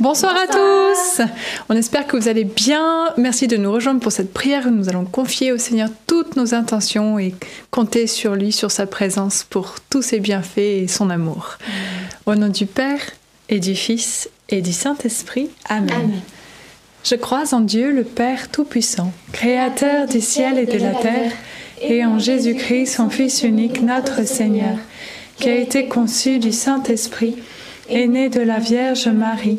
Bonsoir, à tous. On espère que vous allez bien. Merci de nous rejoindre pour cette prière nous allons confier au Seigneur toutes nos intentions et compter sur lui, sur sa présence pour tous ses bienfaits et son amour. Au nom du Père et du Fils et du Saint-Esprit. Amen. Je crois en Dieu le Père Tout-Puissant, Créateur du ciel et de la terre, et en Jésus-Christ, son Fils unique, notre Seigneur, qui a été conçu du Saint-Esprit, est né de la Vierge Marie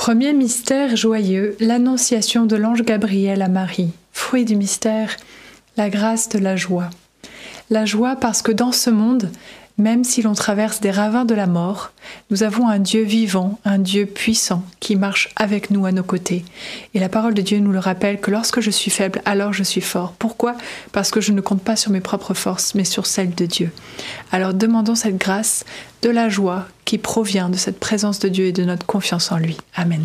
Premier mystère joyeux, l'annonciation de l'ange Gabriel à Marie. Fruit du mystère, la grâce de la joie. La joie parce que dans ce monde, même si l'on traverse des ravins de la mort, nous avons un Dieu vivant, un Dieu puissant qui marche avec nous à nos côtés. Et la parole de Dieu nous le rappelle que lorsque je suis faible, alors je suis fort. Pourquoi? Parce que je ne compte pas sur mes propres forces, mais sur celles de Dieu. Alors demandons cette grâce de la joie qui provient de cette présence de Dieu et de notre confiance en lui. Amen.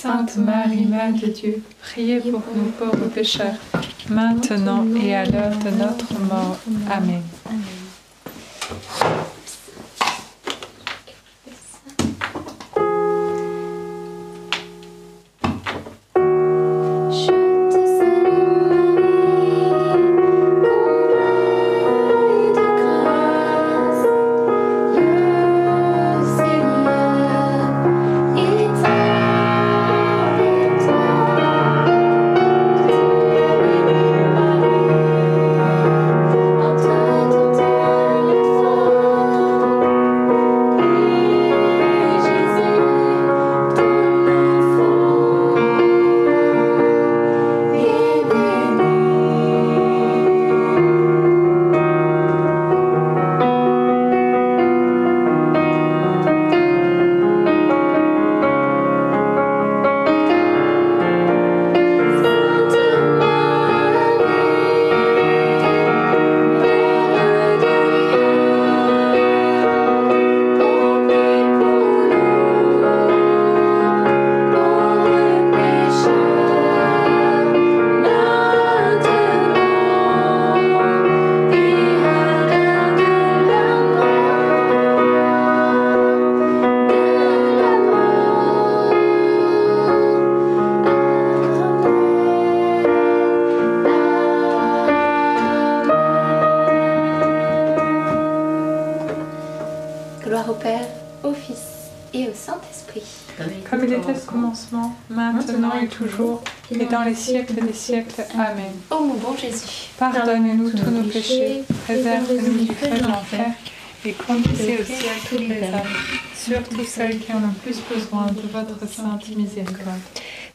Sainte Marie, Mère de Dieu, priez pour nous pauvres pécheurs, maintenant et à l'heure de notre mort. Amen. Je Comme il était au commencement, maintenant et toujours, et dans les siècles des siècles. Amen. Ô mon bon Jésus, Pardonnez-nous tous nos péchés, préservez-nous du feu de l'enfer, et conduisez au ciel toutes les âmes, surtout celles qui en ont plus besoin de votre sainte miséricorde.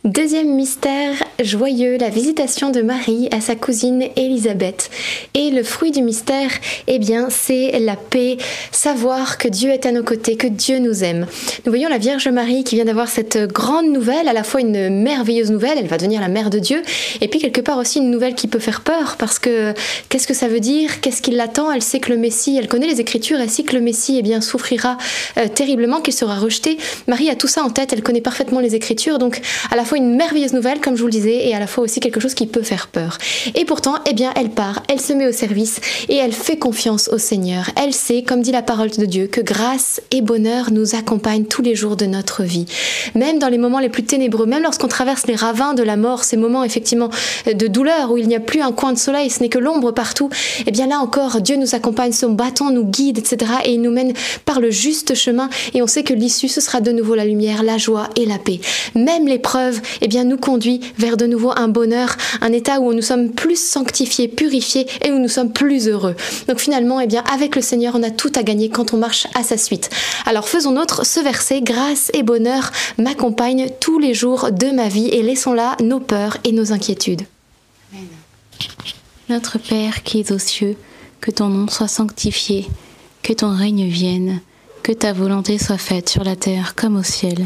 Deuxième mystère joyeux, la visitation de Marie à sa cousine Élisabeth. Et le fruit du mystère, eh bien, c'est la paix, savoir que Dieu est à nos côtés, que Dieu nous aime. Nous voyons la Vierge Marie qui vient d'avoir cette grande nouvelle, à la fois une merveilleuse nouvelle, elle va devenir la mère de Dieu, et puis quelque part aussi une nouvelle qui peut faire peur, parce que qu'est-ce que ça veut dire? Qu'est-ce qui l'attend? Elle sait que le Messie, elle connaît les Écritures, elle sait que le Messie, eh bien, souffrira euh, terriblement, qu'il sera rejeté. Marie a tout ça en tête, elle connaît parfaitement les Écritures, donc à la fois une merveilleuse nouvelle, comme je vous le disais, et à la fois aussi quelque chose qui peut faire peur. Et pourtant, eh bien, elle part, elle se met au service et elle fait confiance au Seigneur. Elle sait, comme dit la parole de Dieu, que grâce et bonheur nous accompagnent tous les jours de notre vie. Même dans les moments les plus ténébreux, même lorsqu'on traverse les ravins de la mort, ces moments effectivement de douleur où il n'y a plus un coin de soleil, ce n'est que l'ombre partout, eh bien là encore, Dieu nous accompagne, son bâton nous guide, etc. Et il nous mène par le juste chemin et on sait que l'issue, ce sera de nouveau la lumière, la joie et la paix. Même l'épreuve, eh bien, nous conduit vers de nouveau un bonheur, un état où nous sommes plus sanctifiés, purifiés et où nous sommes plus heureux. Donc finalement, eh bien, avec le Seigneur, on a tout à gagner quand on marche à sa suite. Alors faisons nôtre ce verset, grâce et bonheur m'accompagnent tous les jours de ma vie et laissons là nos peurs et nos inquiétudes. Notre Père qui es aux cieux, que ton nom soit sanctifié, que ton règne vienne, que ta volonté soit faite sur la terre comme au ciel.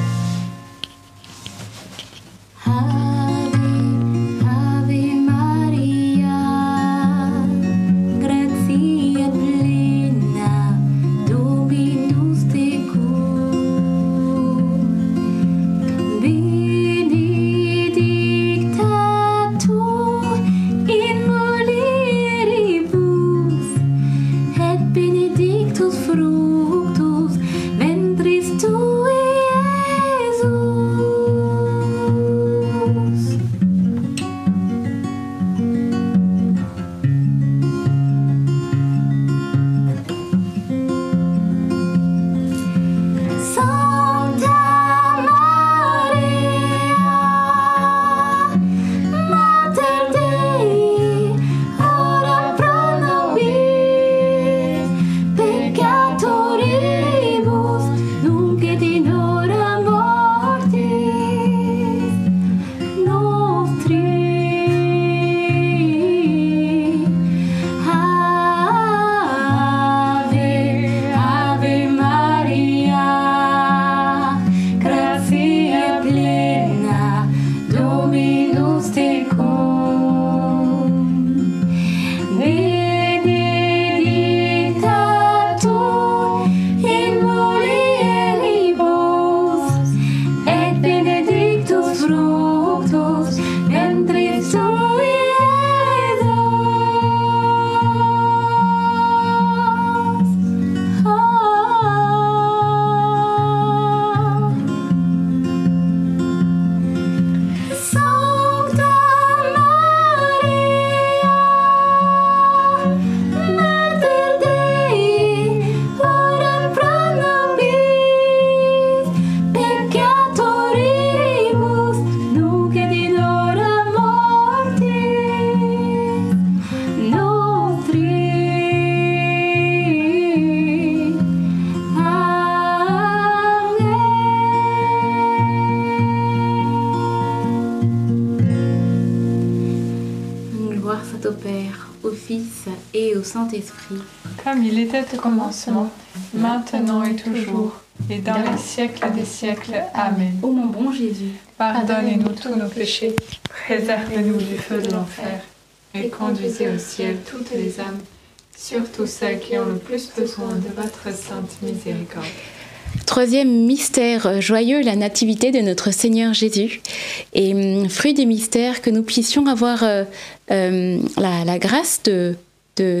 Saint-Esprit. Comme il était au commencement, maintenant et toujours, et dans les siècles des siècles. Amen. Ô mon bon Jésus, Pardonnez-nous tous nos péchés, préservez-nous du feu de l'enfer, et conduisez au ciel toutes les âmes, surtout celles qui ont le plus besoin de votre sainte miséricorde. Troisième mystère joyeux, la nativité de notre Seigneur Jésus. Et hum, fruit du mystère, que nous puissions avoir euh, euh, la, la grâce de de-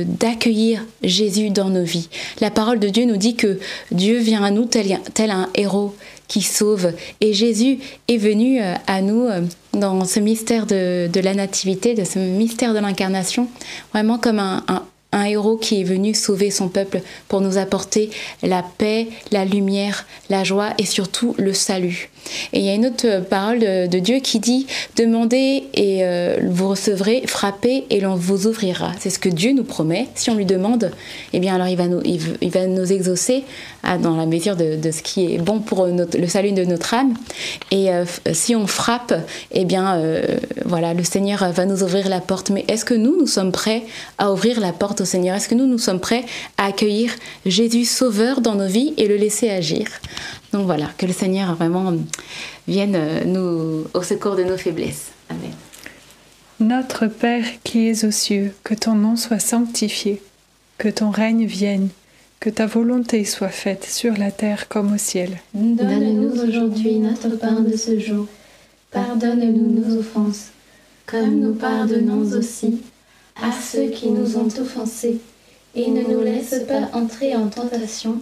d'accueillir Jésus dans nos vies. La parole de Dieu nous dit que Dieu vient à nous tel, un héros qui sauve. Et Jésus est venu euh, à nous euh, dans ce mystère de, la nativité, de ce mystère de l'incarnation, vraiment comme un héros qui est venu sauver son peuple pour nous apporter la paix, la lumière, la joie et surtout le salut. Et il y a une autre parole de, Dieu qui dit Demandez et euh, vous recevrez, frappez et l'on vous ouvrira. C'est ce que Dieu nous promet. Si on lui demande, eh bien alors il va nous, exaucer à- dans la mesure de, ce qui est bon pour le salut de notre âme. Et euh, f- si on frappe, eh bien euh, voilà, le Seigneur va nous ouvrir la porte. Mais est-ce que nous, nous sommes prêts à ouvrir la porte au Seigneur? Est-ce que nous, nous sommes prêts à accueillir Jésus Sauveur dans nos vies et le laisser agir? Donc voilà, que le Seigneur vraiment vienne euh, nous, au secours de nos faiblesses. Amen. Notre Père qui es aux cieux, que ton nom soit sanctifié, que ton règne vienne, que ta volonté soit faite sur la terre comme au ciel. Donne-nous aujourd'hui notre pain de ce jour. Pardonne-nous nos offenses, comme nous pardonnons aussi à ceux qui nous ont offensés. Et ne nous laisse pas entrer en tentation,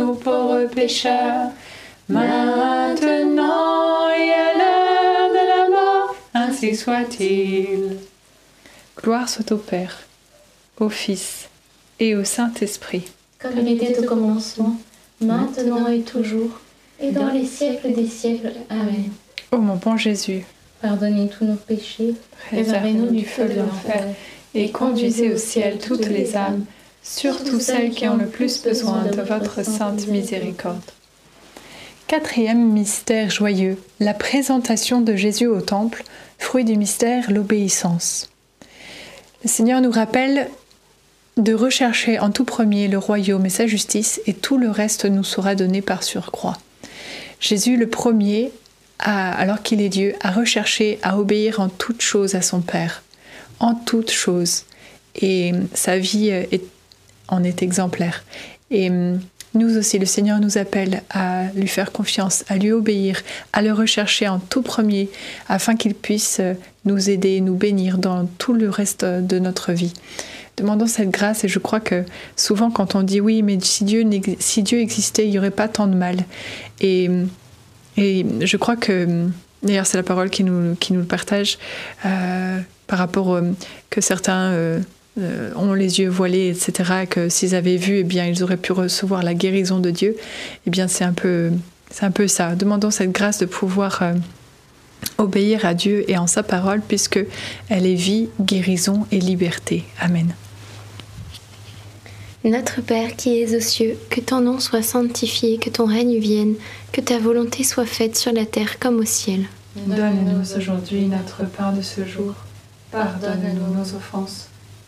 nous pauvres pécheurs, maintenant et à l'heure de la mort, ainsi soit-il. Gloire soit au Père, au Fils et au Saint-Esprit. Comme il était au commencement, maintenant et toujours, et dans les siècles des siècles. Amen. Ô mon bon Jésus, Pardonnez tous nos péchés, préservez-nous du feu de l'enfer et conduisez au ciel toutes les âmes, surtout celles qui ont le plus besoin de votre sainte miséricorde. Quatrième mystère joyeux, la présentation de Jésus au Temple, fruit du mystère, l'obéissance. Le Seigneur nous rappelle de rechercher en tout premier le royaume et sa justice, et tout le reste nous sera donné par surcroît. Jésus, le premier, alors qu'il est Dieu, a recherché à obéir en toutes choses à son Père, en toutes choses. Et sa vie est- en est exemplaire. Et hum, nous aussi, le Seigneur nous appelle à lui faire confiance, à lui obéir, à le rechercher en tout premier, afin qu'il puisse euh, nous aider, nous bénir dans tout le reste de notre vie. Demandons cette grâce et je crois que souvent quand on dit oui, mais si Dieu, si Dieu existait, il n'y aurait pas tant de mal. Et, et je crois que, d'ailleurs c'est la parole qui nous, qui nous le partage, euh, par rapport que certains euh, euh, ont les yeux voilés, etc., et que s'ils avaient vu, eh bien, ils auraient pu recevoir la guérison de Dieu. Eh bien, c'est un peu, c'est un peu ça. Demandons cette grâce de pouvoir euh, obéir à Dieu et en sa parole, puisque elle est vie, guérison et liberté. Amen. Notre Père qui es aux cieux, que ton nom soit sanctifié, que ton règne vienne, que ta volonté soit faite sur la terre comme au ciel. Donne-nous aujourd'hui notre pain de ce jour. Pardonne-nous nos offenses,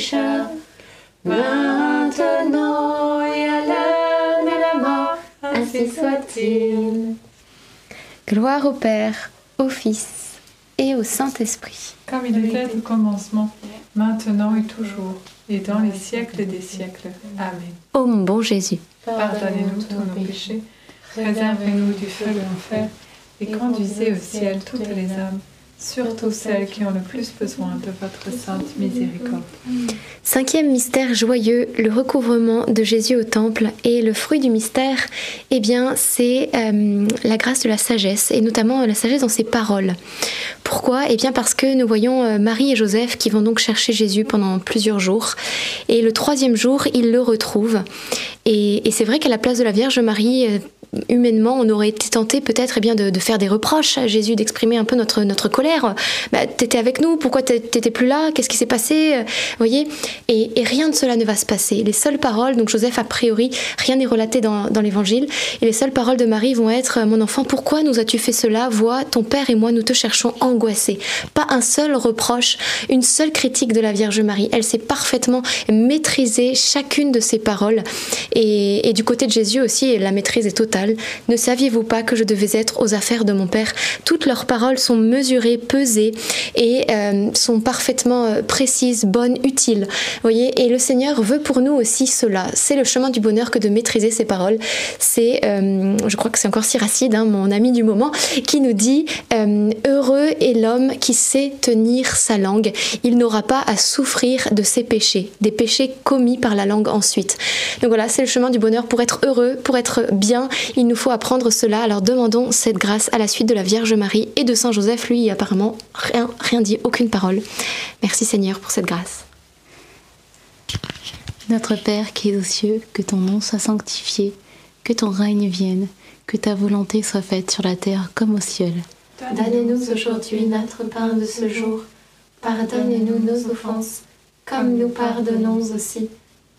pécheurs, maintenant et à l'heure de la mort, ainsi soit-il. Gloire au Père, au Fils et au Saint-Esprit. Comme il était au commencement, maintenant et toujours, et dans les siècles des siècles. Amen. Ô mon bon Jésus, Pardonnez-nous tous nos péchés, préservez-nous du feu de l'enfer, et conduisez au ciel toutes les âmes, surtout celles qui ont le plus besoin de votre sainte miséricorde. Cinquième mystère joyeux, le recouvrement de Jésus au temple. Et le fruit du mystère, eh bien, c'est euh, la grâce de la sagesse, et notamment euh, la sagesse dans ses paroles. Pourquoi? Eh bien, parce que nous voyons euh, Marie et Joseph qui vont donc chercher Jésus pendant plusieurs jours. Et le troisième jour, ils le retrouvent. Et, c'est vrai qu'à la place de la Vierge Marie, euh, humainement, on aurait été tenté peut-être eh bien de, faire des reproches à Jésus, d'exprimer un peu notre, notre colère. Bah, t'étais avec nous, pourquoi t'é- t'étais plus là? Qu'est-ce qui s'est passé? Euh, Vous voyez? Et, rien de cela ne va se passer. Les seules paroles, donc Joseph, a priori, rien n'est relaté dans, dans l'évangile, et les seules paroles de Marie vont être Mon enfant, pourquoi nous as-tu fait cela? Vois, ton père et moi, nous te cherchons angoissés. Pas un seul reproche, une seule critique de la Vierge Marie. Elle sait parfaitement maîtriser chacune de ses paroles. Et, du côté de Jésus aussi, la maîtrise est totale. Ne saviez-vous pas que je devais être aux affaires de mon Père? Toutes leurs paroles sont mesurées, pesées et euh, sont parfaitement euh, précises, bonnes, utiles. Voyez Et le Seigneur veut pour nous aussi cela. C'est le chemin du bonheur que de maîtriser ses paroles. C'est, euh, je crois que c'est encore Siracide, hein, mon ami du moment, qui nous dit Heureux est l'homme qui sait tenir sa langue. Il n'aura pas à souffrir de ses péchés, des péchés commis par la langue ensuite. Donc voilà, c'est le chemin du bonheur. Pour être heureux, pour être bien, il nous faut apprendre cela. Alors demandons cette grâce à la suite de la Vierge Marie et de Saint Joseph. Lui, apparemment, rien, rien dit, aucune parole. Merci Seigneur pour cette grâce. Notre Père qui es aux cieux, que ton nom soit sanctifié, que ton règne vienne, que ta volonté soit faite sur la terre comme au ciel. Donne-nous aujourd'hui notre pain de ce jour. Pardonne-nous nos offenses, comme nous pardonnons aussi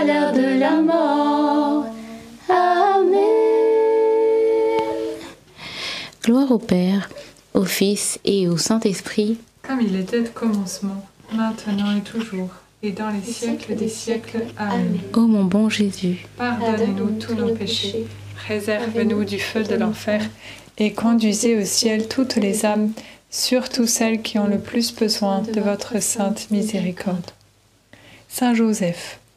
à l'heure de la mort. Amen. Gloire au Père, au Fils et au Saint-Esprit, comme il était au commencement, maintenant et toujours, et dans les siècles des siècles. Amen. ô mon bon Jésus. Pardonnez-nous tous nos péchés, réserve-nous du feu de l'enfer, et conduisez au ciel toutes les âmes, surtout celles qui ont le plus besoin de votre sainte miséricorde. Saint Joseph,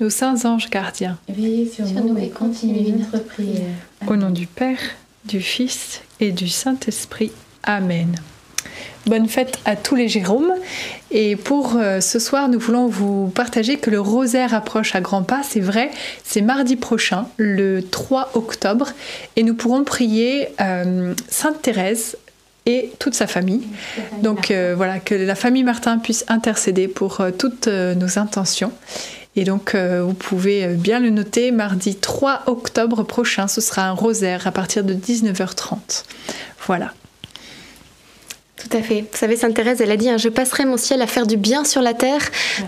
Nos saints anges gardiens, veillez sur, nous et continuez notre prière. Au nom du Père, du Fils et du Saint-Esprit. Amen. Bonne fête à tous les Jérômes. Et pour euh, ce soir, nous voulons vous partager que le rosaire approche à grands pas. C'est vrai, c'est mardi prochain, le 3 octobre. Et nous pourrons prier euh, Sainte Thérèse et toute sa famille. Donc euh, voilà, que la famille Martin puisse intercéder pour toutes nos intentions. Et donc, vous pouvez bien le noter, mardi 3 octobre prochain, ce sera un rosaire à partir de 19h30. Voilà. Tout à fait. Vous savez, Sainte Thérèse, elle a dit hein, Je passerai mon ciel à faire du bien sur la terre.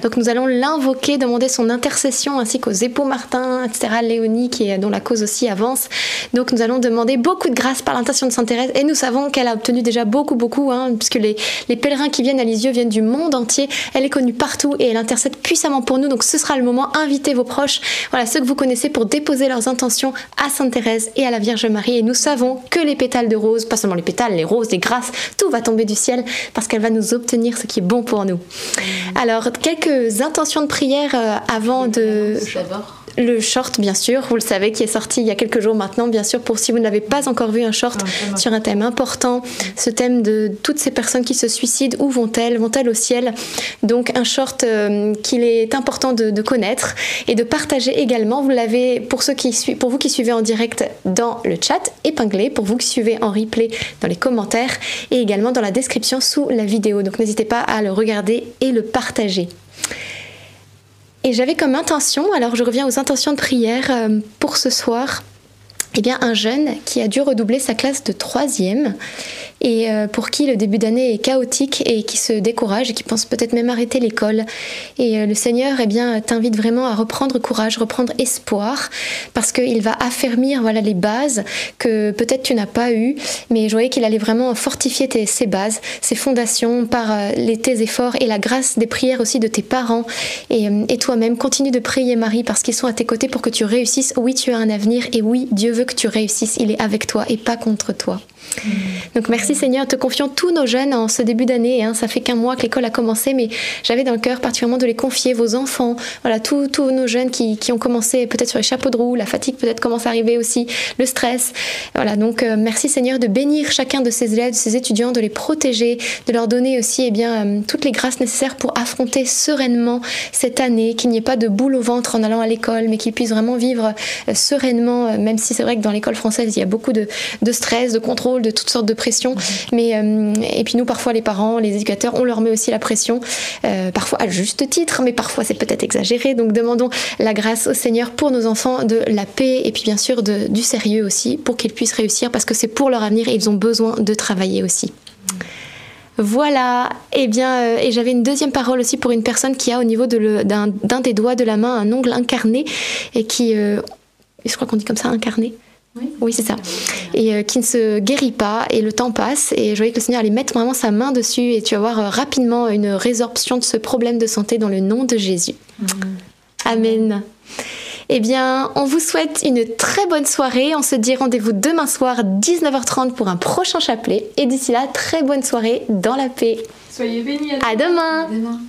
Donc nous allons l'invoquer, demander son intercession, ainsi qu'aux époux Martin, etc., Léonie, qui est, dont la cause aussi avance. Donc nous allons demander beaucoup de grâce par l'intention de Sainte Thérèse. Et nous savons qu'elle a obtenu déjà beaucoup, beaucoup, hein, puisque les, les, pèlerins qui viennent à Lisieux viennent du monde entier. Elle est connue partout et elle intercède puissamment pour nous. Donc ce sera le moment. Invitez vos proches, voilà, ceux que vous connaissez, pour déposer leurs intentions à Sainte Thérèse et à la Vierge Marie. Et nous savons que les pétales de rose, pas seulement les pétales, les roses, les grâces, tout va tomber du ciel parce qu'elle va nous obtenir ce qui est bon pour nous. Alors, quelques intentions de prière euh, avant de le short, bien sûr, vous le savez, qui est sorti il y a quelques jours maintenant, bien sûr, pour si vous n'avez pas encore vu un short sur un thème important, ce thème de toutes ces personnes qui se suicident, où vont-elles? Vont-elles au ciel? Donc un short euh, qu'il est important de, connaître et de partager également. Vous l'avez, pour, ceux qui, pour vous qui suivez en direct dans le chat, épinglé, pour vous qui suivez en replay dans les commentaires et également dans la description sous la vidéo. Donc n'hésitez pas à le regarder et le partager. Et j'avais comme intention, alors je reviens aux intentions de prière euh, pour ce soir, eh bien un jeune qui a dû redoubler sa classe de troisième et euh, pour qui le début d'année est chaotique et qui se décourage et qui pense peut-être même arrêter l'école. Et euh, le Seigneur eh bien t'invite vraiment à reprendre courage, reprendre espoir parce qu'il va affermir voilà les bases que peut-être tu n'as pas eues, mais je voyais qu'il allait vraiment fortifier tes, ces bases, ces fondations par euh, les, tes efforts et la grâce des prières aussi de tes parents et, et toi-même. Continue de prier Marie parce qu'ils sont à tes côtés pour que tu réussisses. Oui, tu as un avenir et oui, Dieu veut que tu réussisses. Il est avec toi et pas contre toi. Donc merci Seigneur, te confions tous nos jeunes en ce début d'année. Hein. Ça fait qu'un mois que l'école a commencé, mais j'avais dans le cœur particulièrement de les confier, vos enfants, voilà, tous, nos jeunes qui, qui ont commencé peut-être sur les chapeaux de roue, la fatigue peut-être commence à arriver aussi, le stress. Voilà, donc euh, merci Seigneur de bénir chacun de ces élèves, de ces étudiants, de les protéger, de leur donner aussi eh bien, euh, toutes les grâces nécessaires pour affronter sereinement cette année, qu'il n'y ait pas de boule au ventre en allant à l'école, mais qu'ils puissent vraiment vivre euh, sereinement, même si c'est vrai que dans l'école française, il y a beaucoup de, de stress, de contrôle de toutes sortes de pressions. Mais, euh, et puis nous, parfois, les parents, les éducateurs, on leur met aussi la pression, euh, parfois à juste titre, mais parfois c'est peut-être exagéré. Donc demandons la grâce au Seigneur pour nos enfants, de la paix et puis bien sûr du sérieux aussi, pour qu'ils puissent réussir, parce que c'est pour leur avenir et ils ont besoin de travailler aussi. Voilà, et eh bien, euh, et j'avais une deuxième parole aussi pour une personne qui a au niveau d'un des doigts de la main un ongle incarné et qui, je crois qu'on dit comme ça, incarné, oui, c'est ça. Et euh, qui ne se guérit pas, et le temps passe, et je voyais que le Seigneur allait mettre vraiment sa main dessus, et tu vas voir euh, rapidement une résorption de ce problème de santé dans le nom de Jésus. Mm. Amen. Eh bien, on vous souhaite une très bonne soirée. On se dit rendez-vous demain soir, 19h30, pour un prochain chapelet. Et d'ici là, très bonne soirée dans la paix. Soyez bénis. À demain. À demain.